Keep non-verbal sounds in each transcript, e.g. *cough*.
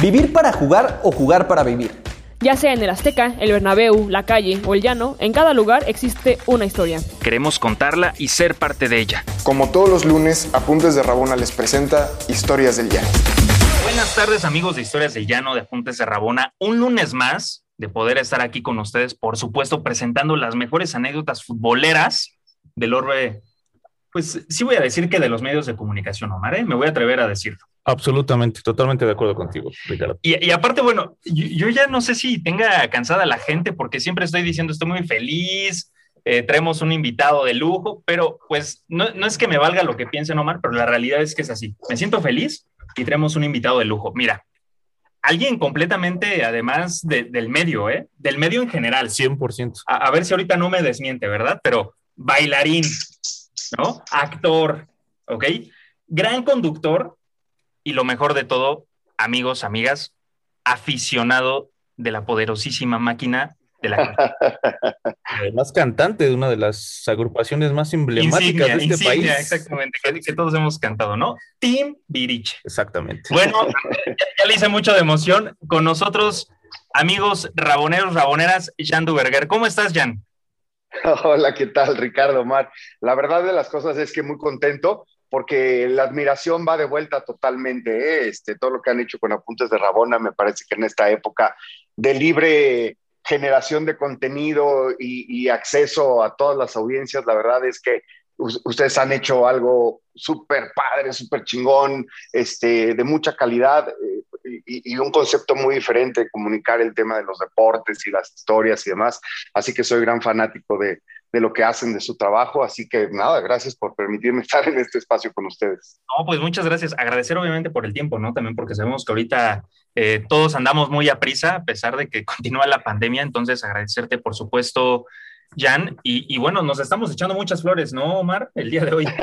Vivir para jugar o jugar para vivir. Ya sea en el Azteca, el Bernabéu, la calle o el llano, en cada lugar existe una historia. Queremos contarla y ser parte de ella. Como todos los lunes, Apuntes de Rabona les presenta Historias del Llano. Buenas tardes amigos de Historias del Llano de Apuntes de Rabona. Un lunes más de poder estar aquí con ustedes, por supuesto, presentando las mejores anécdotas futboleras del orbe pues sí voy a decir que de los medios de comunicación, Omar, ¿eh? me voy a atrever a decirlo. Absolutamente, totalmente de acuerdo contigo, Ricardo. Y, aparte, bueno, yo, ya no sé si tenga cansada la gente porque siempre estoy diciendo estoy muy feliz, eh, traemos un invitado de lujo, pero pues no, no, es que me valga lo que piensen, Omar, pero la realidad es que es así. Me siento feliz y traemos un invitado de lujo. Mira, alguien completamente, además del medio, ¿eh? Del medio en general. 100%. A, a ver si ahorita no me desmiente, ¿verdad? Pero bailarín, ¿no? Actor, ¿ok? Gran conductor y lo mejor de todo, amigos, amigas, aficionado de la poderosísima máquina de la *laughs* Además, cantante de una de las agrupaciones más emblemáticas de este país. Exactamente, que, todos hemos cantado, ¿no? Team Viriche. Exactamente. Bueno, ya, le hice mucho de emoción. Con nosotros, amigos raboneros, raboneras, Jan Duberger. ¿Cómo estás, Jan? *laughs* Hola, ¿qué tal, Ricardo Mar? La verdad de las cosas es que muy contento porque la admiración va de vuelta totalmente. ¿eh? Este, todo lo que han hecho con Apuntes de Rabona me parece que en esta época de libre generación de contenido y, acceso a todas las audiencias, la verdad es que ustedes han hecho algo súper padre, súper chingón, este, de mucha calidad. Eh, y, un concepto muy diferente de comunicar el tema de los deportes y las historias y demás. Así que soy gran fanático de, de lo que hacen, de su trabajo. Así que nada, gracias por permitirme *laughs* estar en este espacio con ustedes. No, pues muchas gracias. Agradecer obviamente por el tiempo, ¿no? También porque sabemos que ahorita eh, todos andamos muy a prisa, a pesar de que *laughs* continúa la pandemia. Entonces, agradecerte, por supuesto, Jan. Y, bueno, nos estamos echando muchas flores, ¿no, Omar? El día de hoy. *laughs*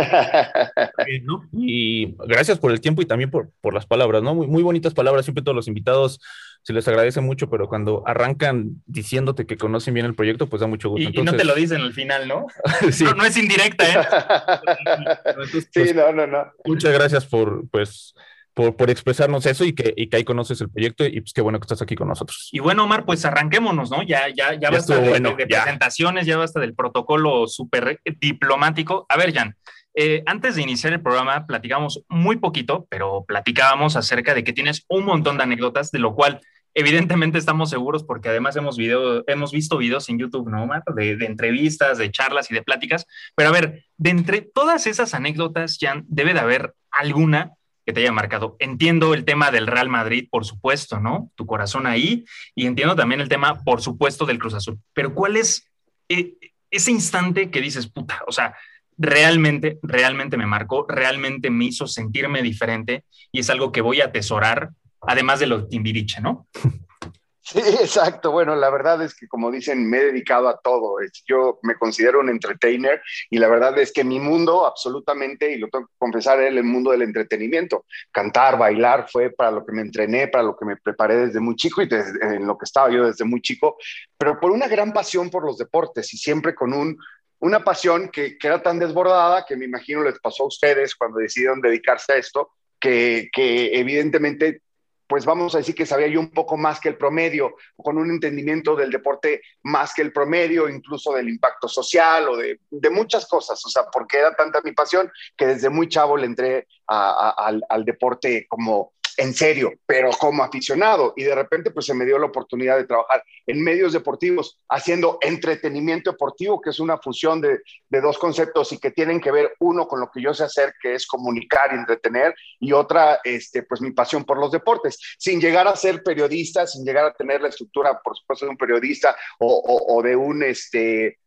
Y gracias por el tiempo y también por, por las palabras, ¿no? Muy, muy bonitas palabras. Siempre todos los invitados se les agradece mucho, pero cuando arrancan diciéndote que conocen bien el proyecto, pues da mucho gusto. Y, no te lo dicen al final, *laughs* ¿no? sí. no, es indirecta, ¿eh? *laughs* sí, pues, no, no, no. Muchas gracias por, pues, por, por, expresarnos eso y que, y que ahí conoces el proyecto y pues qué bueno que estás aquí con nosotros. Y bueno, Omar, pues arranquémonos, ¿no? Ya, ya, ya, basta de, bueno, de, presentaciones, ya basta del protocolo súper diplomático. A ver, Jan, eh, antes de iniciar el programa platicamos muy poquito, pero platicábamos acerca de que tienes un montón de anécdotas, de lo cual evidentemente estamos seguros porque además hemos, video, hemos visto videos en YouTube, ¿no? De, de, entrevistas, de charlas y de pláticas. Pero a ver, de entre todas esas anécdotas, Jan, debe de haber alguna que te haya marcado. Entiendo el tema del Real Madrid, por supuesto, ¿no? Tu corazón ahí. Y entiendo también el tema, por supuesto, del Cruz Azul. Pero ¿cuál es eh, ese instante que dices, puta, o sea, realmente, realmente me marcó, realmente me hizo sentirme diferente y es algo que voy a atesorar, además de lo Timbiriche, ¿no? *laughs* Sí, exacto. Bueno, la verdad es que como dicen, me he dedicado a todo. Yo me considero un entertainer y la verdad es que mi mundo absolutamente, y lo tengo que confesar, es el mundo del entretenimiento. Cantar, bailar fue para lo que me entrené, para lo que me preparé desde muy chico y en lo que estaba yo desde muy chico, pero por una gran pasión por los deportes y siempre con un, una pasión que, que era tan desbordada que me imagino les pasó a ustedes cuando decidieron dedicarse a esto, que, que, evidentemente pues vamos a decir que sabía yo un poco más que el promedio, con un entendimiento del deporte más que el promedio, incluso del impacto social o de, muchas cosas, o sea, porque era tanta mi pasión que desde muy chavo le entré al, al deporte como en serio, pero como aficionado. Y de repente, pues se me dio la oportunidad de trabajar en medios deportivos, haciendo entretenimiento deportivo, que es una fusión de, dos conceptos y que tienen que ver uno con lo que yo sé hacer, que es comunicar y entretener, y otra, este, pues mi pasión por los deportes, sin llegar a ser periodista, sin llegar a tener la estructura, por supuesto, de un periodista o, o de un, este,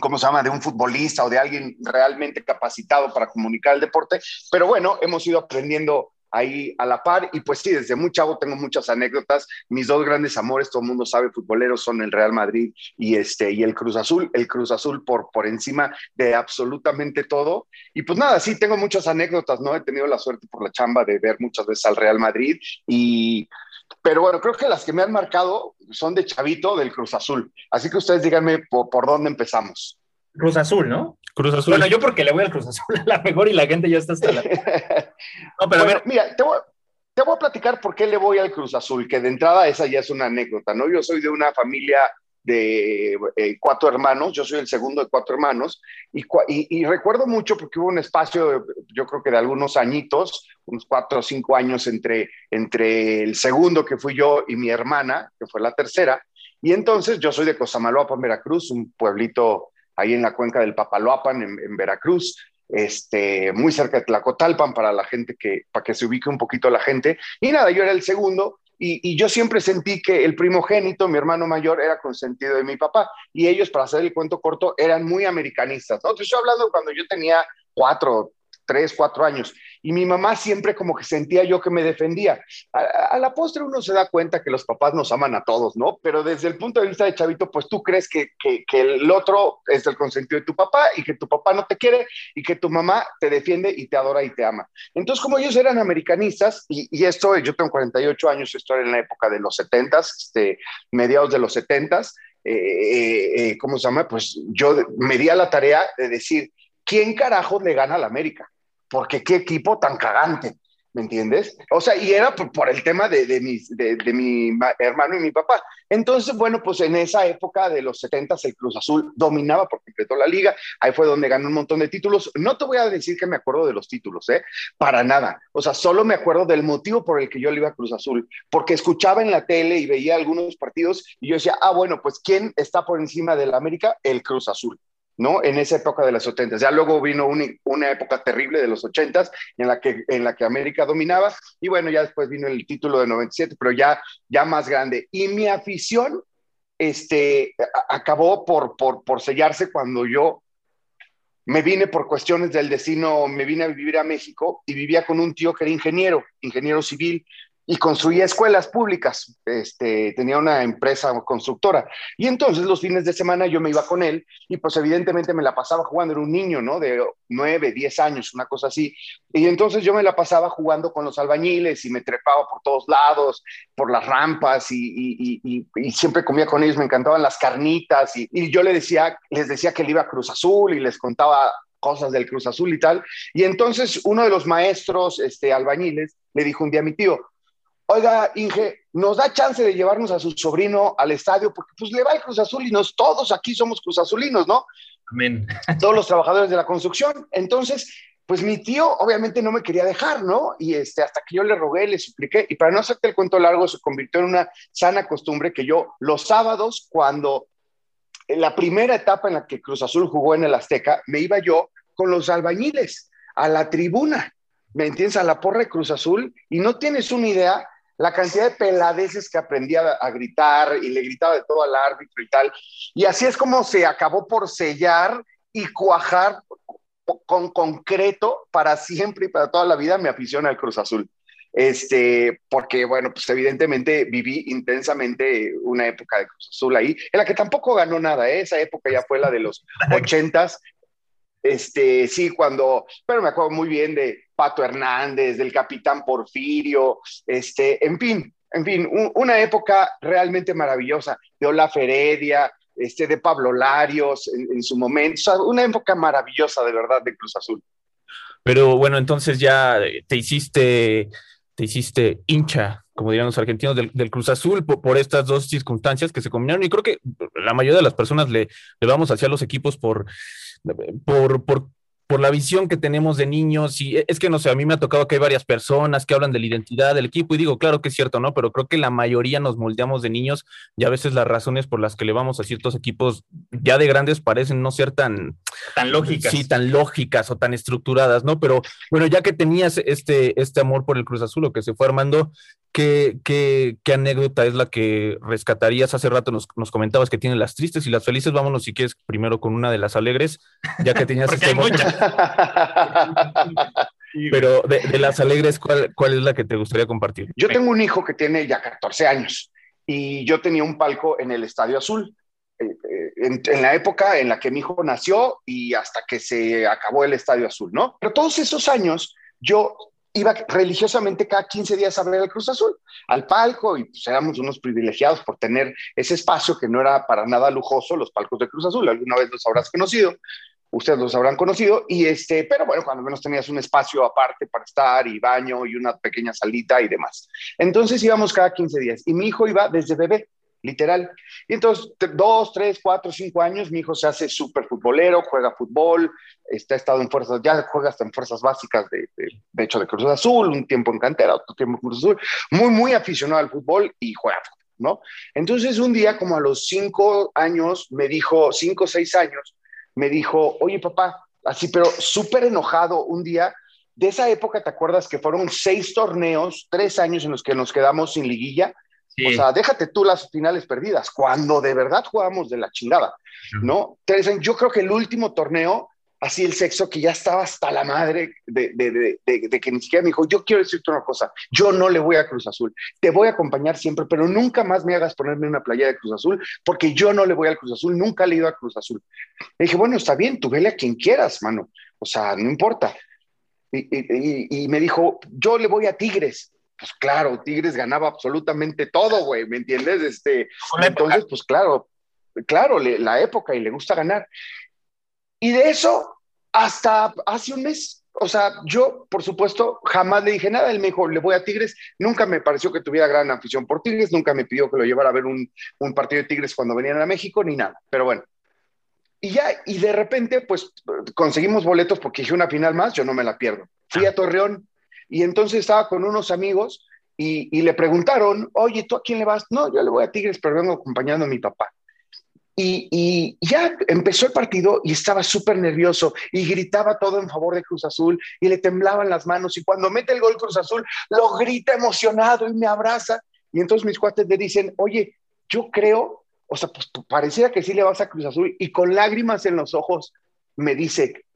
¿cómo se llama?, de un futbolista o de alguien realmente capacitado para comunicar el deporte. Pero bueno, hemos ido aprendiendo ahí a la par. Y pues sí, desde muy chavo tengo muchas anécdotas. Mis dos grandes amores, todo el mundo sabe, futboleros, son el Real Madrid y, este, y el Cruz Azul. El Cruz Azul por, por encima de absolutamente todo. Y pues nada, sí, tengo muchas anécdotas, ¿no? He tenido la suerte por la chamba de ver muchas veces al Real Madrid y... Pero bueno, creo que las que me han marcado son de Chavito del Cruz Azul. Así que ustedes díganme por, por dónde empezamos. Cruz Azul, ¿no? Cruz Azul. Bueno, yo porque le voy al Cruz Azul *laughs* a la mejor y la gente ya está hasta la... *laughs* No, pero a ver. Mira, te voy, te voy a platicar por qué le voy al Cruz Azul, que de entrada esa ya es una anécdota, ¿no? Yo soy de una familia de eh, cuatro hermanos, yo soy el segundo de cuatro hermanos, y, y, recuerdo mucho porque hubo un espacio, yo creo que de algunos añitos, unos cuatro o cinco años entre, entre el segundo que fui yo y mi hermana, que fue la tercera, y entonces yo soy de Cosamaloapan, Veracruz, un pueblito ahí en la cuenca del Papaloapan, en, Veracruz, este, muy cerca de Tlacotalpan para la gente que, para que se ubique un poquito la gente. Y nada, yo era el segundo y, yo siempre sentí que el primogénito, mi hermano mayor, era consentido de mi papá. Y ellos, para hacer el cuento corto, eran muy americanistas. ¿no? Te estoy hablando cuando yo tenía cuatro, tres, cuatro años. Y mi mamá siempre como que sentía yo que me defendía. A, la postre uno se da cuenta que los papás nos aman a todos, ¿no? Pero desde el punto de vista de chavito, pues tú crees que, que, el otro es el consentido de tu papá y que tu papá no te quiere y que tu mamá te defiende y te adora y te ama. Entonces, como ellos eran americanistas, y, y esto, yo tengo 48 años, esto era en la época de los 70, este, mediados de los 70, eh, eh, eh, ¿cómo se llama? Pues yo me di a la tarea de decir, ¿quién carajo le gana al América? Porque qué equipo tan cagante, ¿me entiendes? O sea, y era por, el tema de, de, mi, hermano y mi papá. Entonces, bueno, pues en esa época de los 70 el Cruz Azul dominaba por completo la liga, ahí fue donde ganó un montón de títulos. No te voy a decir que me acuerdo de los títulos, ¿eh? Para nada. O sea, solo me acuerdo del motivo por el que yo le iba a Cruz Azul, porque escuchaba en la tele y veía algunos partidos y yo decía, ah, bueno, pues ¿quién está por encima del América? El Cruz Azul. ¿No? En esa época de los 70. Ya luego vino una, época terrible de los 80 en la que en la que América dominaba y bueno, ya después vino el título de 97, pero ya ya más grande. Y mi afición este acabó por, por, por sellarse cuando yo me vine por cuestiones del destino, me vine a vivir a México y vivía con un tío que era ingeniero, ingeniero civil, y construía escuelas públicas. Este, tenía una empresa constructora. Y entonces los fines de semana yo me iba con él y pues evidentemente me la pasaba jugando. Era un niño, ¿no? De nueve, diez años, una cosa así. Y entonces yo me la pasaba jugando con los albañiles y me trepaba por todos lados, por las rampas y, y, siempre comía con ellos. Me encantaban las carnitas y, y yo le decía, les decía que él iba a Cruz Azul y les contaba cosas del Cruz Azul y tal. Y entonces uno de los maestros este, albañiles le dijo un día a mi tío, oiga, Inge, nos da chance de llevarnos a su sobrino al estadio, porque pues le va el Cruz Azul y nos todos aquí somos Cruz Azulinos, ¿no? Amén. *laughs* Todos los trabajadores de la construcción. Entonces, pues mi tío obviamente no me quería dejar, ¿no? Y este, hasta que yo le rogué, le supliqué, y para no hacerte el cuento largo, se convirtió en una sana costumbre que yo los sábados, cuando en la primera etapa en la que Cruz Azul jugó en el Azteca, me iba yo con los albañiles a la tribuna, ¿me entiendes? A la porra de Cruz Azul, y no tienes una idea la cantidad de peladeces que aprendía a gritar y le gritaba de todo al árbitro y tal. Y así es como se acabó por sellar y cuajar con concreto para siempre y para toda la vida mi afición al Cruz Azul. Este, porque bueno, pues evidentemente viví intensamente una época de Cruz Azul ahí, en la que tampoco ganó nada, ¿eh? esa época ya fue la de los ochentas, este, sí, cuando, pero me acuerdo muy bien de Pato Hernández, del capitán Porfirio, este, en fin, en fin, una época realmente maravillosa de Olaf Heredia, este, de Pablo Larios en, su momento, una época maravillosa de verdad de Cruz Azul. Pero bueno, entonces ya te hiciste, te hiciste hincha, como dirían los argentinos, del, Cruz Azul por, estas dos circunstancias que se combinaron. Y creo que la mayoría de las personas le, le vamos hacia los equipos por por, por, por la visión que tenemos de niños, y es que no sé, a mí me ha tocado que hay varias personas que hablan de la identidad del equipo, y digo, claro que es cierto, ¿no? Pero creo que la mayoría nos moldeamos de niños, y a veces las razones por las que le vamos a ciertos equipos ya de grandes parecen no ser tan... Tan lógicas. Sí, tan lógicas o tan estructuradas, ¿no? Pero bueno, ya que tenías este, este amor por el Cruz Azul, o que se fue armando, ¿Qué, qué, qué, anécdota es la que rescatarías? Hace rato nos, nos, comentabas que tiene las tristes y las felices. Vámonos, si quieres, primero con una de las alegres, ya que tenías... *laughs* este *laughs* Pero de, las alegres, ¿cuál, ¿cuál es la que te gustaría compartir? Yo tengo un hijo que tiene ya 14 años y yo tenía un palco en el Estadio Azul. Eh, eh, en, en, la época en la que mi hijo nació y hasta que se acabó el Estadio Azul, ¿no? Pero todos esos años yo iba religiosamente cada 15 días a ver el Cruz Azul, al palco, y pues éramos unos privilegiados por tener ese espacio que no era para nada lujoso, los palcos de Cruz Azul, alguna vez los habrás conocido. ustedes los habrán conocido, y este, pero bueno, cuando menos tenías un espacio aparte para estar y baño y una pequeña salita y demás. Entonces íbamos cada 15 días y mi hijo iba desde bebé, literal. Y entonces, dos, tres, cuatro, cinco años, mi hijo se hace súper futbolero, juega fútbol, está estado en fuerzas, ya juega hasta en fuerzas básicas, de, de, hecho, de Cruz Azul, un tiempo en cantera, otro tiempo en Cruz Azul, muy, muy aficionado al fútbol y juega ¿no? Entonces, un día, como a los cinco años, me dijo, cinco seis años, me dijo, oye papá, así, pero súper enojado un día, de esa época, ¿te acuerdas que fueron seis torneos, tres años en los que nos quedamos sin liguilla? O sea, déjate tú las finales perdidas, cuando de verdad jugábamos de la chingada, ¿no? Yo creo que el último torneo, así el sexo que ya estaba hasta la madre de, de, de, de, que ni siquiera me dijo, yo quiero decirte una cosa, yo no le voy a Cruz Azul, te voy a acompañar siempre, pero nunca más me hagas ponerme una playa de Cruz Azul, porque yo no le voy al Cruz Azul, nunca le he ido a Cruz Azul. Le dije, bueno, está bien, tú vele a quien quieras, mano, o sea, no importa. Y, y me dijo, yo le voy a Tigres pues claro, Tigres ganaba absolutamente todo, güey, ¿me entiendes? Este, entonces, pues claro, claro, la época y le gusta ganar. Y de eso hasta hace un mes, o sea, yo, por supuesto, jamás le dije nada. Él me dijo, le voy a Tigres. Nunca me pareció que tuviera gran afición por Tigres. Nunca me pidió que lo llevara a ver un, un, partido de Tigres cuando venían a México, ni nada. Pero bueno. Y ya, y de repente, pues conseguimos boletos porque dije una final más, yo no me la pierdo. Fui a Torreón, y entonces estaba con unos amigos y, le preguntaron, oye, ¿tú a quién le vas? No, yo le voy a Tigres, pero vengo acompañando a mi papá. Y, ya empezó el partido y estaba súper nervioso y gritaba todo en favor de Cruz Azul y le temblaban las manos y cuando mete el gol Cruz Azul lo grita emocionado y me abraza y entonces mis cuates le dicen, oye, yo creo, o sea, pues pareciera que sí le vas a Cruz Azul y con lágrimas en los ojos me dice,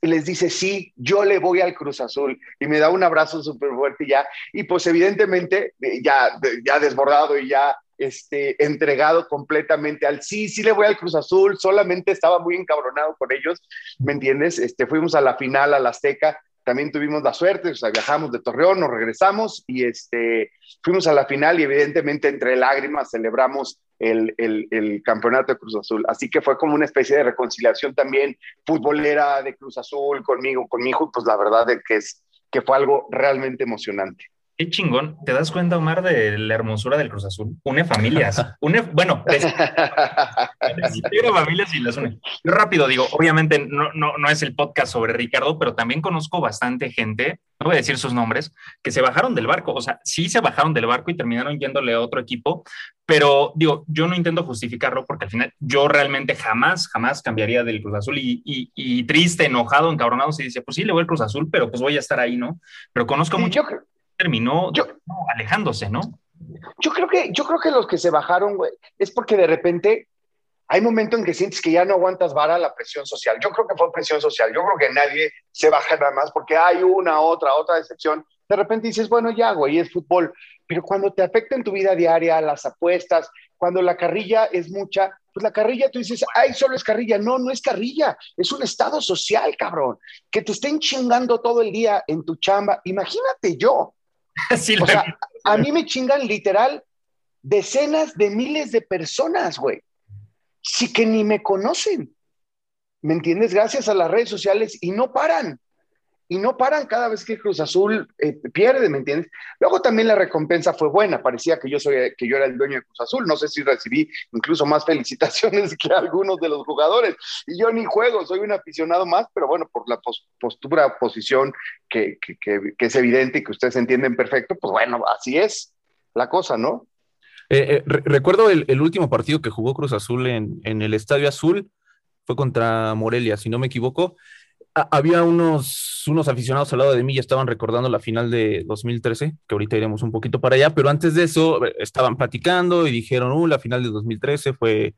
y les dice, sí, yo le voy al Cruz Azul y me da un abrazo súper fuerte ya. Y pues evidentemente eh, ya, ya desbordado y ya este, entregado completamente al sí, sí le voy al Cruz Azul, solamente estaba muy encabronado con ellos, ¿me entiendes? Este, fuimos a la final, a la Azteca, también tuvimos la suerte, o sea, viajamos de Torreón, nos regresamos y este, fuimos a la final y evidentemente entre lágrimas celebramos el, el, campeonato de Cruz Azul. Así que fue como una especie de reconciliación también futbolera de Cruz Azul conmigo, con mi hijo, pues la verdad es que, es, que fue algo realmente emocionante. Qué chingón. ¿Te das cuenta, Omar, de la hermosura del Cruz Azul? Une familias. Une, bueno, es, *laughs* *laughs* familias y las une. Yo rápido digo, obviamente no, no, no es el podcast sobre Ricardo, pero también conozco bastante gente, no voy a decir sus nombres, que se bajaron del barco. O sea, sí se bajaron del barco y terminaron yéndole a otro equipo, pero digo, yo no intento justificarlo porque al final yo realmente jamás, jamás cambiaría del Cruz Azul y, y, triste, enojado, encabronado, si dice, pues sí, le voy al Cruz Azul, pero pues voy a estar ahí, ¿no? Pero conozco mucho terminó alejándose, ¿no? Yo creo que, yo creo que los que se bajaron, güey, es porque de repente hay momentos en que sientes que ya no aguantas vara la presión social. Yo creo que fue presión social. Yo creo que nadie se baja nada más porque hay una, otra, otra decepción. De repente dices, bueno, ya, güey, es fútbol. Pero cuando te afecta en tu vida diaria, las apuestas, cuando la carrilla es mucha, pues la carrilla tú dices, ay, solo es carrilla. No, no es carrilla, es un estado social, cabrón. Que te estén chingando todo el día en tu chamba. Imagínate yo, *laughs* o sea, a mí me chingan literal decenas de miles de personas, güey. Sí que ni me conocen. ¿Me entiendes? Gracias a las redes sociales y no paran y no paran cada vez que Cruz Azul eh, pierde, ¿me entiendes? Luego también la recompensa fue buena, parecía que yo, soy, que yo era el dueño de Cruz Azul, no sé si recibí incluso más *laughs* felicitaciones que algunos de los jugadores, y yo ni juego, soy un aficionado más, pero bueno, por la postura, posición que, es evidente y que ustedes entienden perfecto, pues bueno, así es la cosa, ¿no? Eh, eh, recuerdo el, último partido que jugó Cruz Azul en, el Estadio Azul, fue contra Morelia, si no me equivoco, había unos, unos aficionados al lado de mí ya estaban recordando la final de 2013, que ahorita iremos un poquito para allá, pero antes de eso eh, estaban platicando y dijeron, uh, la final de 2013 fue,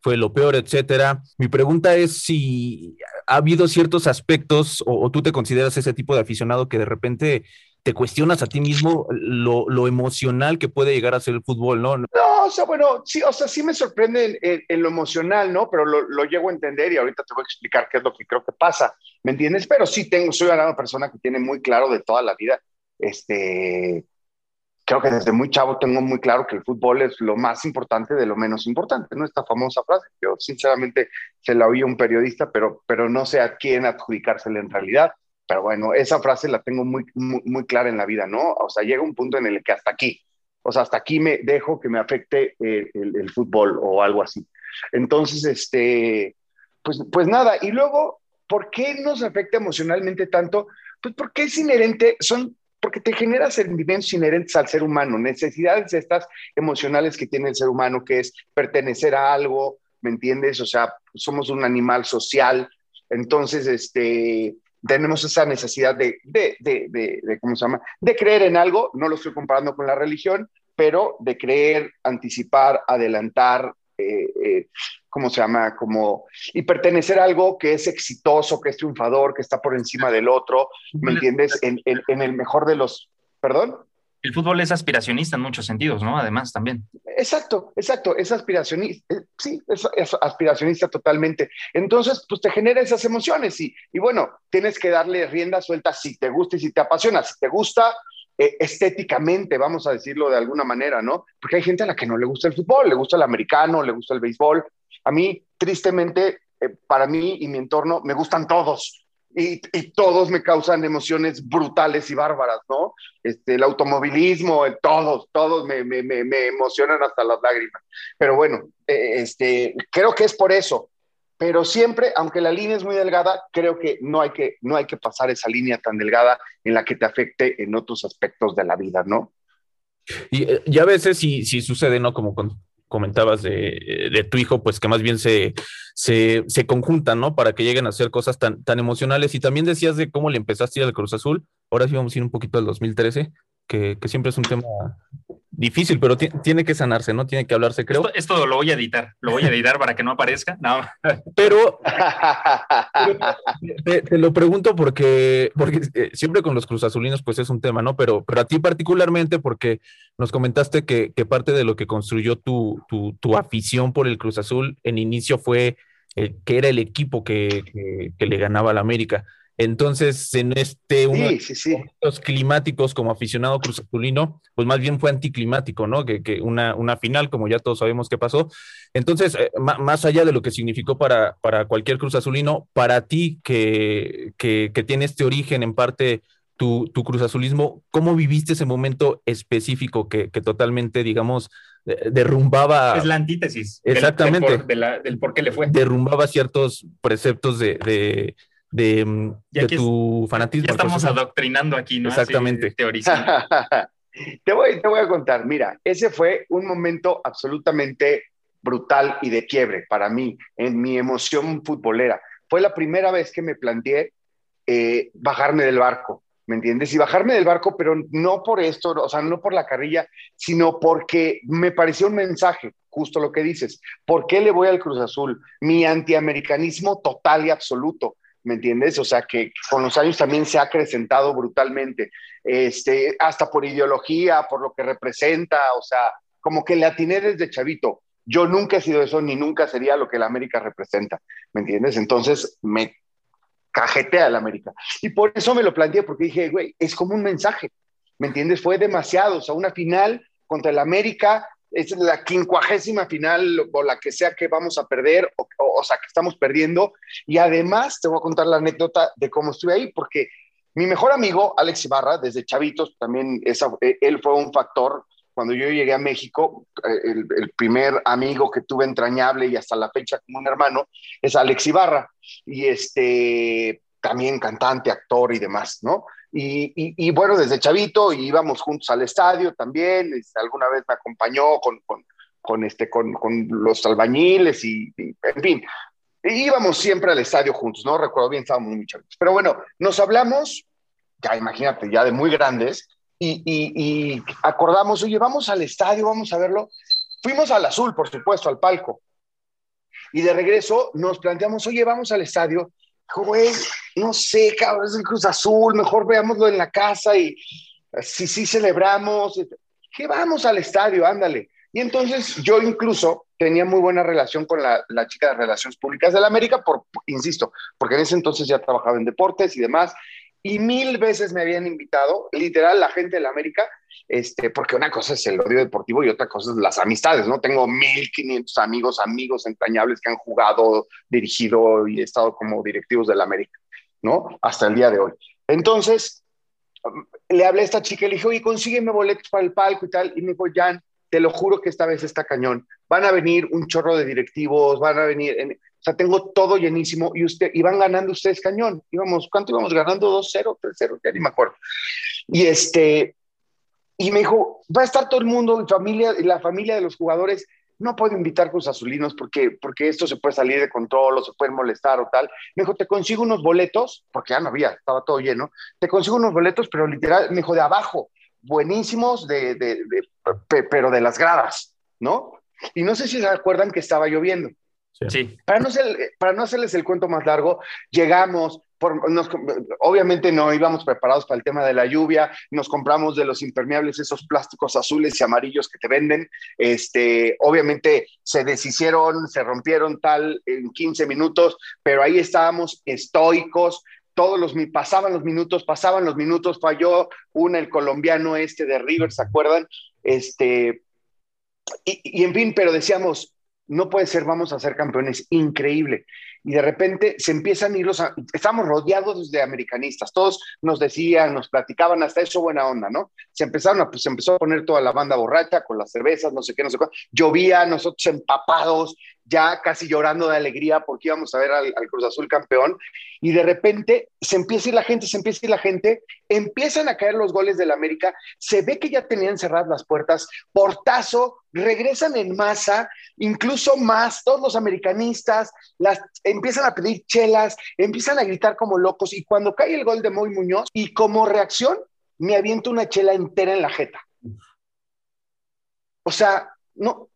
fue lo peor, etcétera. Mi pregunta es si ha habido ciertos aspectos o, tú te consideras ese tipo de aficionado que de repente te cuestionas a ti mismo lo, emocional que puede llegar a ser el fútbol, ¿no? No, o sea, bueno, sí, o sea, sí me sorprende en, lo emocional, ¿no? Pero lo, lo, llego a entender y ahorita te voy a explicar qué es lo que creo que pasa, ¿me entiendes? Pero sí tengo, soy una persona que tiene muy claro de toda la vida, este, creo que desde muy chavo tengo muy claro que el fútbol es lo más importante de lo menos importante, ¿no? Esta famosa frase. Yo sinceramente se la oí a un periodista, pero, pero no sé a quién adjudicársela en realidad. Pero bueno, esa frase la tengo muy, muy, clara en la vida, ¿no? O sea, llega un punto en el que hasta aquí, o sea, hasta aquí me dejo que me afecte el, el, fútbol o algo así. Entonces, este, pues, pues nada, y luego, ¿por qué nos afecta emocionalmente tanto? Pues porque es inherente, son porque te genera sentimientos inherentes al ser humano, necesidades estas emocionales que tiene el ser humano, que es pertenecer a algo, ¿me entiendes? O sea, somos un animal social, entonces, este, tenemos esa necesidad de, de, de, de, ¿cómo se llama? De creer en algo, no lo estoy comparando con la religión, pero de creer, anticipar, adelantar, eh, eh, ¿cómo se llama? Como, y pertenecer a algo que es exitoso, que es triunfador, que está por encima del otro, ¿me entiendes? En, el mejor de los, perdón. El fútbol es aspiracionista en muchos sentidos, ¿no? Además, también. Exacto, exacto, es aspiracionista, eh, sí, es, aspiracionista totalmente. Entonces, pues te genera esas emociones y, y bueno, tienes que darle rienda suelta si te gusta y si te apasiona. Si te gusta, eh, estéticamente, vamos a decirlo de alguna manera, ¿no? Porque hay gente a la que no le gusta el fútbol, le gusta el americano, le gusta el béisbol. A mí, tristemente, eh, para mí y mi entorno, me gustan todos. Y, todos me causan emociones brutales y bárbaras, ¿no? Este, el automovilismo, todos, todos me, me, me, emocionan hasta las lágrimas. Pero bueno, eh, este, creo que es por eso pero siempre, aunque la línea es muy delgada, creo que no hay que, no hay que pasar esa línea tan delgada en la que te afecte en otros aspectos de la vida, ¿no? Y, eh, ya a veces sí, sí sucede, ¿no? Como comentabas de, de, tu hijo, pues que más bien se, se, se, conjuntan, ¿no? Para que lleguen a hacer cosas tan, tan emocionales. Y también decías de cómo le empezaste a ir al Cruz Azul. Ahora sí vamos a ir un poquito al 2013, que, que siempre es un tema difícil, pero tiene que sanarse, ¿no? Tiene que hablarse, creo. Esto, lo voy a editar, lo voy a editar para que no aparezca. No. Pero, te, lo pregunto porque, porque eh, siempre con los cruzazulinos, pues es un tema, ¿no? Pero, pero a ti particularmente, porque nos comentaste que, parte de lo que construyó tu, tu, afición por el Cruz Azul en inicio fue eh, que era el equipo que, que, que le ganaba al América. Entonces, en este uno los climáticos como aficionado cruzazulino, pues más bien fue anticlimático, ¿no? Que, una, una, final, como ya todos sabemos qué pasó. Entonces, eh, más allá de lo que significó para, para cualquier cruzazulino, para ti que, que, tiene este origen en parte tu, tu cruzazulismo, ¿cómo viviste ese momento específico que, totalmente, digamos, derrumbaba. Es la antítesis. Exactamente. Del, por, qué le fue. Derrumbaba ciertos preceptos de, de, mm, tu fanatismo. Ya estamos adoctrinando aquí, ¿no? Exactamente. *laughs* te, voy, te voy a contar, mira, ese fue un momento absolutamente brutal y de quiebre para mí en mi emoción futbolera. Fue la primera vez que me planteé eh, bajarme del barco, ¿me entiendes? Y bajarme del barco, pero no por esto, o sea, no por la carrilla, sino porque me pareció un mensaje, justo lo que dices. ¿Por qué le voy al Cruz Azul? Mi antiamericanismo total y absoluto. ¿Me entiendes? O sea, que con los años también se ha acrecentado brutalmente, este, hasta por ideología, por lo que representa, o sea, como que le atiné desde chavito. Yo nunca he sido eso, ni nunca sería lo que la América representa, ¿me entiendes? Entonces me cajetea la América. Y por eso me lo planteé, porque dije, güey, es como un mensaje, ¿me entiendes? Fue demasiado, o sea, una final contra el América es la quincuagésima final o la que sea que vamos a perder, o, sea, que estamos perdiendo. Y además te voy a contar la anécdota de cómo estuve ahí, porque mi mejor amigo, Alex Ibarra, desde chavitos, también esa, eh, él fue un factor. Cuando yo llegué a México, eh, el, el, primer amigo que tuve entrañable y hasta la fecha como un hermano es Alex Ibarra. Y este, también cantante, actor y demás, ¿no? Y, bueno, desde chavito íbamos juntos al estadio también, alguna vez me acompañó con, con, este, con, con los albañiles y, en fin, íbamos siempre al estadio juntos, ¿no? Recuerdo bien, estábamos muy chavitos. Pero bueno, nos hablamos, ya imagínate, ya de muy grandes, y, y, acordamos, oye, vamos al estadio, vamos a verlo. Fuimos al azul, por supuesto, al palco. Y de regreso nos planteamos, oye, vamos al estadio güey, no sé, cabrón, es el Cruz Azul, mejor veámoslo en la casa y si sí celebramos, que vamos al estadio, ándale. Y entonces yo incluso tenía muy buena relación con la, la chica de Relaciones Públicas de la América, por, insisto, porque en ese entonces ya trabajaba en deportes y demás, y mil veces me habían invitado, literal, la gente de la América, este, porque una cosa es el odio deportivo y otra cosa es las amistades, ¿no? Tengo 1500 amigos, amigos entrañables que han jugado, dirigido y estado como directivos del América, ¿no? Hasta el día de hoy. Entonces, le hablé a esta chica y le dije, oye, consígueme boletos para el palco y tal. Y me dijo, Jan, te lo juro que esta vez está cañón. Van a venir un chorro de directivos, van a venir, o sea, tengo todo llenísimo y usted, y van ganando ustedes cañón. Íbamos, ¿cuánto íbamos ganando? 2-0, 3-0, ya ni me acuerdo. Y este, y me dijo, va a estar todo el mundo, familia, la familia de los jugadores, no puedo invitar Cruz Azulinos porque, porque esto se puede salir de control o se pueden molestar o tal. Me dijo, te consigo unos boletos, porque ya no había, estaba todo lleno, te consigo unos boletos, pero literal, me dijo, de abajo, buenísimos, de, de, pero de las gradas, ¿no? Y no sé si se acuerdan que estaba lloviendo. Sí. Para, no para no hacerles el cuento más largo, llegamos, obviamente no íbamos preparados para el tema de la lluvia, nos compramos de los impermeables esos plásticos azules y amarillos que te venden, este, obviamente se deshicieron, se rompieron tal en 15 minutos, pero ahí estábamos estoicos, todos los, pasaban los minutos, pasaban los minutos, falló una, el colombiano este de River, ¿se acuerdan? Este, y, y en fin, pero decíamos, no puede ser, vamos a ser campeones, increíble. Y de repente se empiezan a ir los, estamos rodeados de americanistas, todos nos decían, nos platicaban hasta eso buena onda, ¿no? Se empezaron a, pues empezó a poner toda la banda borracha con las cervezas, no sé qué, no sé qué, llovía, nosotros empapados, ya casi llorando de alegría porque íbamos a ver al, Cruz Azul campeón, y de repente se empieza a ir la gente, se empieza a ir la gente, empiezan a caer los goles del América, se ve que ya tenían cerradas las puertas, portazo, regresan en masa, incluso más, todos los americanistas, las, empiezan a pedir chelas, empiezan a gritar como locos, y cuando cae el gol de Moy Muñoz, y como reacción, me aviento una chela entera en la jeta. O sea, no,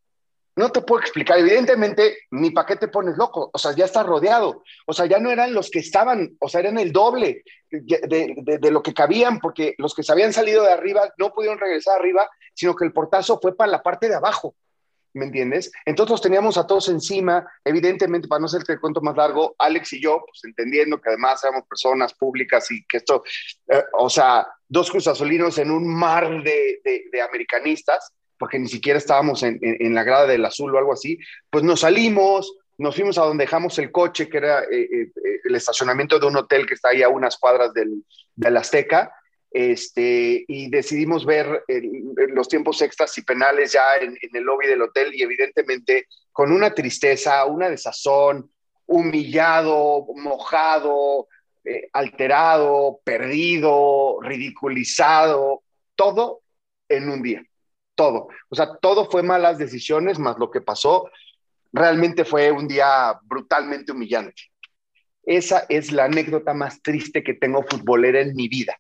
no te puedo explicar. Evidentemente, ni para qué te pones loco. O sea, ya está rodeado. O sea, ya no eran los que estaban, o sea, eran el doble de, lo que cabían, porque los que se habían salido de arriba no pudieron regresar arriba, sino que el portazo fue para la parte de abajo. ¿Me entiendes? Entonces teníamos a todos encima, evidentemente, para no hacerte el cuento más largo, Alex y yo, pues entendiendo que además éramos personas públicas y que esto, eh, o sea, dos cruzazolinos en un mar de, de americanistas, porque ni siquiera estábamos en, la grada del azul o algo así, pues nos salimos, nos fuimos a donde dejamos el coche, que era eh, eh, eh, el estacionamiento de un hotel que está ahí a unas cuadras del, del Azteca, este, y decidimos ver los tiempos extras y penales ya en, en, el lobby del hotel y evidentemente con una tristeza, una desazón, humillado, mojado, alterado, perdido, ridiculizado, todo en un día todo. O sea, todo fue malas decisiones, más lo que pasó realmente fue un día brutalmente humillante. Esa es la anécdota más triste que tengo futbolera en mi vida.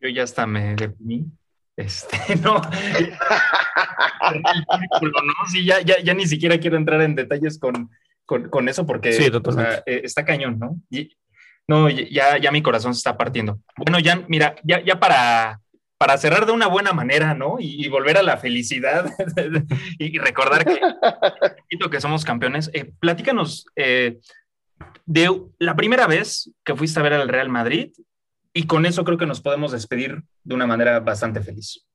Yo ya hasta me deprimí. Este, *laughs* no. ¿no? Sí, ya, ya, ya, ni siquiera quiero entrar en detalles con, con, con eso porque sí, eh, está cañón, ¿no? Y, no, ya, ya mi corazón se está partiendo. Bueno, ya, mira, ya, ya para, para cerrar de una buena manera, ¿no? Y, volver a la felicidad *laughs* y recordar que, que somos campeones. Eh, platícanos eh, de la primera vez que fuiste a ver al Real Madrid y con eso creo que nos podemos despedir de una manera bastante feliz.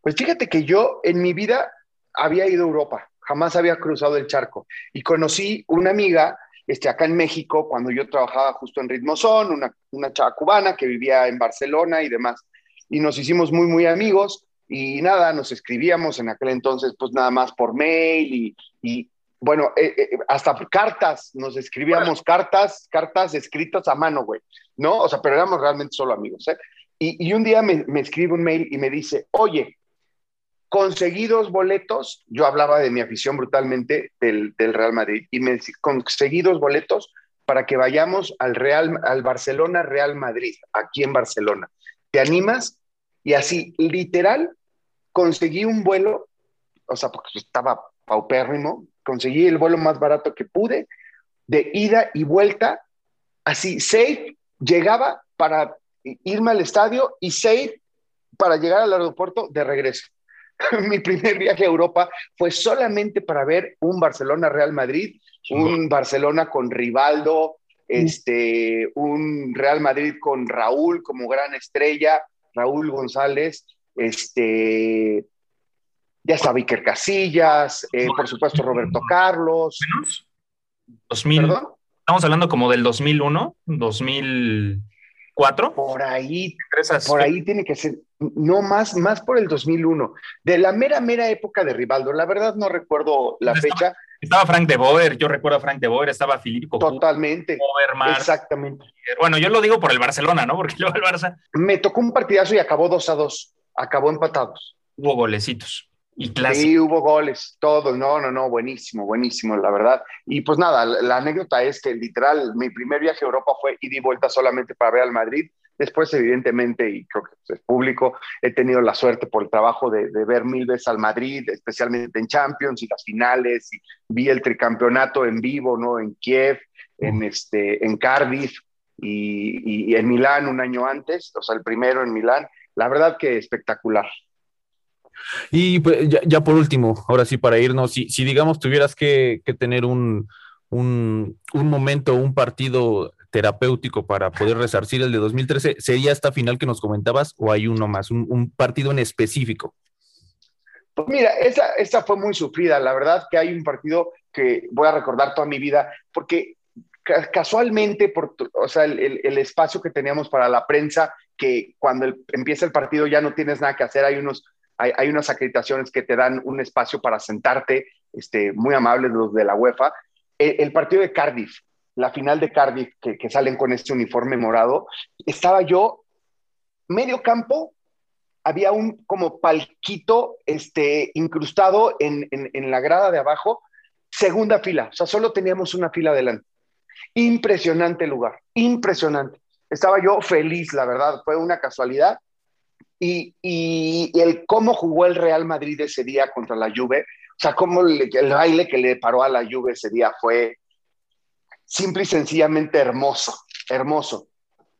Pues fíjate que yo en mi vida había ido a Europa, jamás había cruzado el charco y conocí una amiga este, acá en México, cuando yo trabajaba justo en Ritmo Son, una, una chava cubana que vivía en Barcelona y demás. Y nos hicimos muy, muy amigos y nada, nos escribíamos en aquel entonces, pues nada más por mail y, y bueno, eh, eh, hasta cartas, nos escribíamos cartas, cartas escritas a mano, güey, ¿no? O sea, pero éramos realmente solo amigos, ¿eh? Y, y un día me, me escribe un mail y me dice, oye, conseguí dos boletos, yo hablaba de mi afición brutalmente del, Real Madrid, y me conseguí dos boletos para que vayamos al Real, al Barcelona Real Madrid, aquí en Barcelona. ¿Te animas? Y así, literal, conseguí un vuelo, o sea, porque estaba paupérrimo, conseguí el vuelo más barato que pude, de ida y vuelta, así, safe, llegaba para irme al estadio y safe para llegar al aeropuerto de regreso. *laughs* mi primer viaje a Europa fue solamente para ver un Barcelona-Real Madrid, un Barcelona con Rivaldo, este, un Real Madrid con Raúl como gran estrella Raúl González, este, ya está Iker Casillas, eh, por supuesto Roberto Carlos. 2000, Estamos hablando como del 2001, 2004. Por ahí, por ahí tiene que ser, no más, más por el 2001. De la mera, mera época de Rivaldo. La verdad no recuerdo la fecha. Estaba Frank de Boer, yo recuerdo a Frank de Boer, estaba Filipe Totalmente. exactamente. Bueno, yo lo digo por el Barcelona, ¿no? Porque *laughs* luego el Barça. Me tocó un partidazo y acabó 2 a 2. Acabó empatados. Hubo golecitos. Y Sí, hubo goles, todo, no, no, no, buenísimo, buenísimo, la verdad. Y pues nada, la, anécdota es que literal, mi primer viaje a Europa fue ida y vuelta solamente para ver al Madrid. Después, evidentemente, y creo que es público, he tenido la suerte por el trabajo de, ver mil veces al Madrid, especialmente en Champions y las finales, y vi el tricampeonato en vivo, ¿no? En Kiev, en, este, en Cardiff y, y en Milán un año antes, o sea, el primero en Milán. La verdad que espectacular. Y pues, ya, por último, ahora sí para irnos, si, si digamos tuvieras que, tener un, un, un, momento, un partido terapéutico para poder resarcir el de 2013, ¿sería esta final que nos comentabas o hay uno más, un, partido en específico? Pues mira, esa, esa fue muy sufrida. La verdad que hay un partido que voy a recordar toda mi vida, porque casualmente, por, o sea, el, el, espacio que teníamos para la prensa, que cuando empieza el partido ya no tienes nada que hacer, hay unos hay, unas acreditaciones que te dan un espacio para sentarte, este, muy amables los de la UEFA. El, partido de Cardiff, la final de Cardiff, que, salen con este uniforme morado, estaba yo medio campo, había un como palquito este, incrustado en, en, la grada de abajo, segunda fila, o sea, solo teníamos una fila adelante. Impresionante lugar, impresionante. Estaba yo feliz, la verdad, fue una casualidad y, el cómo jugó el Real Madrid ese día contra la Juve, o sea, cómo el baile que le paró a la Juve ese día fue simple y sencillamente hermoso, hermoso.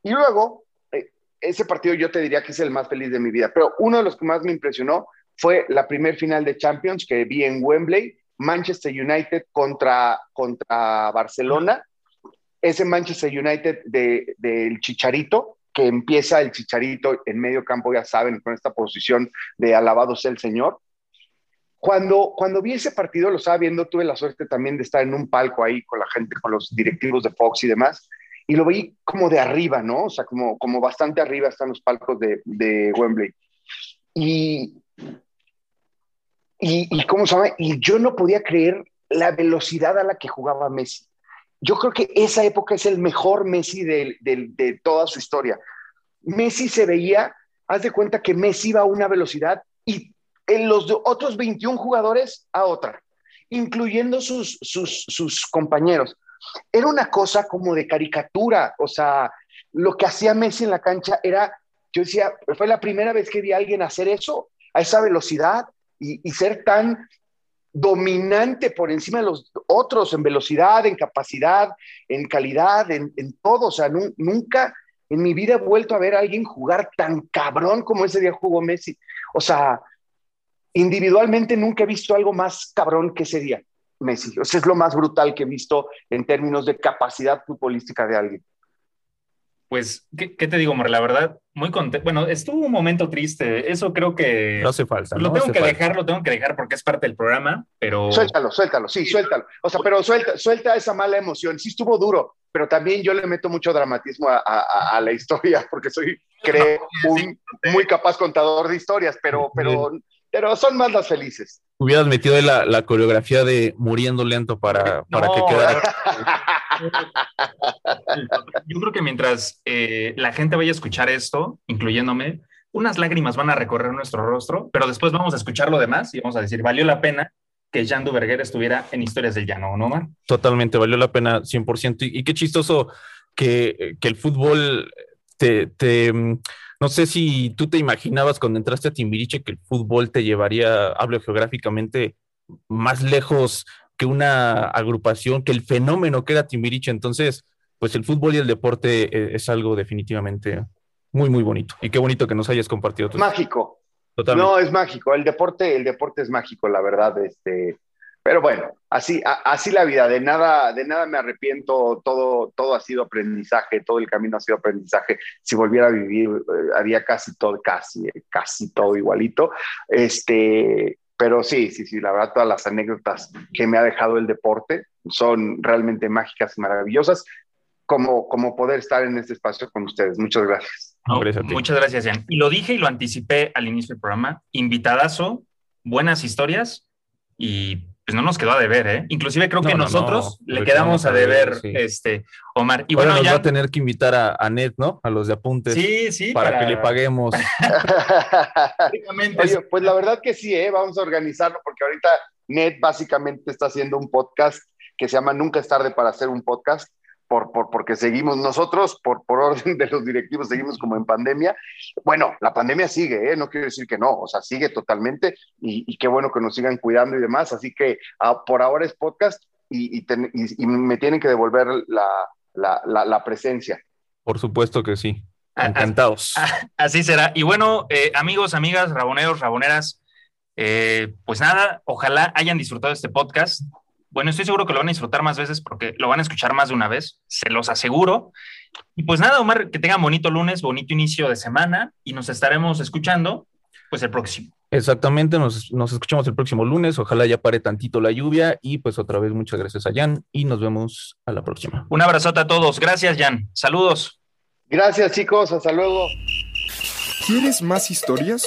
Y luego, eh, ese partido yo te diría que es el más feliz de mi vida, pero uno de los que más me impresionó fue la primer final de Champions que vi en Wembley, Manchester United contra, contra Barcelona. Ese Manchester United del de, Chicharito, que empieza el chicharito en medio campo, ya saben, con esta posición de alabado sea el Señor. Cuando, cuando vi ese partido, lo estaba viendo, tuve la suerte también de estar en un palco ahí con la gente, con los directivos de Fox y demás, y lo vi como de arriba, ¿no? O sea, como, como bastante arriba están los palcos de, de Wembley. Y, y, y, ¿cómo se llama? Y yo no podía creer la velocidad a la que jugaba Messi yo creo que esa época es el mejor Messi de, de, toda su historia. Messi se veía, haz de cuenta que Messi iba a una velocidad y en los otros 21 jugadores a otra, incluyendo sus, sus, compañeros. Era una cosa como de caricatura, o sea, lo que hacía Messi en la cancha era, yo decía, fue la primera vez que vi a alguien hacer eso, a esa velocidad y ser tan dominante por encima de los otros en velocidad, en capacidad, en calidad, en, todo. O sea, nunca en mi vida he vuelto a ver a alguien jugar tan cabrón como ese día jugó Messi. O sea, individualmente nunca he visto algo más cabrón que ese día, Messi. O sea, es lo más brutal que he visto en términos de capacidad futbolística de alguien pues, ¿qué, te digo, Mar? La verdad, muy contento. Bueno, estuvo un momento triste. Eso creo que. No hace falta. Lo tengo que dejar, lo tengo que dejar porque es parte del programa, pero. Suéltalo, suéltalo, sí, suéltalo. O sea, pero suelta, suelta esa mala emoción. Sí, estuvo duro, pero también yo le meto mucho dramatismo a, la historia porque soy, creo, un muy capaz contador de historias, pero, pero, pero son más las felices. Hubieras metido la, la coreografía de muriendo lento para, para que quedara. *laughs* *laughs* Yo creo que mientras eh, la gente vaya a escuchar esto, incluyéndome, unas lágrimas van a recorrer nuestro rostro, pero después vamos a escuchar lo demás y vamos a decir, valió la pena que Jean Duverger estuviera en Historias del Llano, ¿no, Omar? Totalmente, valió la pena 100%. Y, y qué chistoso que, que el fútbol te, mm, no sé si tú te imaginabas cuando entraste a Timbiriche que el fútbol te llevaría, hablo geográficamente, más lejos que una agrupación, que el fenómeno que era Timbiriche. Entonces, pues el fútbol y el deporte eh, es, algo definitivamente muy, muy bonito. Y qué bonito que nos hayas compartido. Mágico. Totalmente. No, es mágico. El deporte, el deporte es mágico, la verdad. Este, pero bueno, así, así la vida, de nada, de nada me arrepiento, todo, todo ha sido aprendizaje, todo el camino ha sido aprendizaje. Si volviera a vivir, eh, haría casi todo, casi, casi todo igualito. Este, pero sí, sí, sí, la verdad, todas las anécdotas que me ha dejado el deporte son realmente mágicas y maravillosas, como, como poder estar en este espacio con ustedes. Muchas gracias. muchas gracias, Jan. Y lo dije y lo anticipé al inicio del programa, invitadazo, buenas historias y pues no nos quedó a deber, ¿eh? Inclusive creo que nosotros le quedamos a deber, este, Omar. Y bueno, nos va a tener que invitar a, a Net, ¿no? A los de apuntes. Sí, sí. Para, que le paguemos. *laughs* Oye, pues la verdad que sí, ¿eh? Vamos a organizarlo porque ahorita Net básicamente está haciendo un podcast que se llama Nunca es tarde para hacer un podcast por, por, porque seguimos nosotros, por, por orden de los directivos, seguimos como en pandemia. Bueno, la pandemia sigue, ¿eh? no quiero decir que no, o sea, sigue totalmente y, qué bueno que nos sigan cuidando y demás. Así que ah, por ahora es podcast y, y, me tienen que devolver la, la, la, presencia. Por supuesto que sí. Encantados. Así será. Y bueno, eh, amigos, amigas, raboneros, raboneras, eh, pues nada, ojalá hayan disfrutado este podcast. Bueno, estoy seguro que lo van a disfrutar más veces porque lo van a escuchar más de una vez, se los aseguro. Y pues nada, Omar, que tengan bonito lunes, bonito inicio de semana y nos estaremos escuchando pues el próximo. Exactamente, nos, nos escuchamos el próximo lunes, ojalá ya pare tantito la lluvia y pues otra vez muchas gracias a Jan y nos vemos a la próxima. Un abrazote a todos, gracias Jan, saludos. Gracias chicos, hasta luego. ¿Quieres más historias?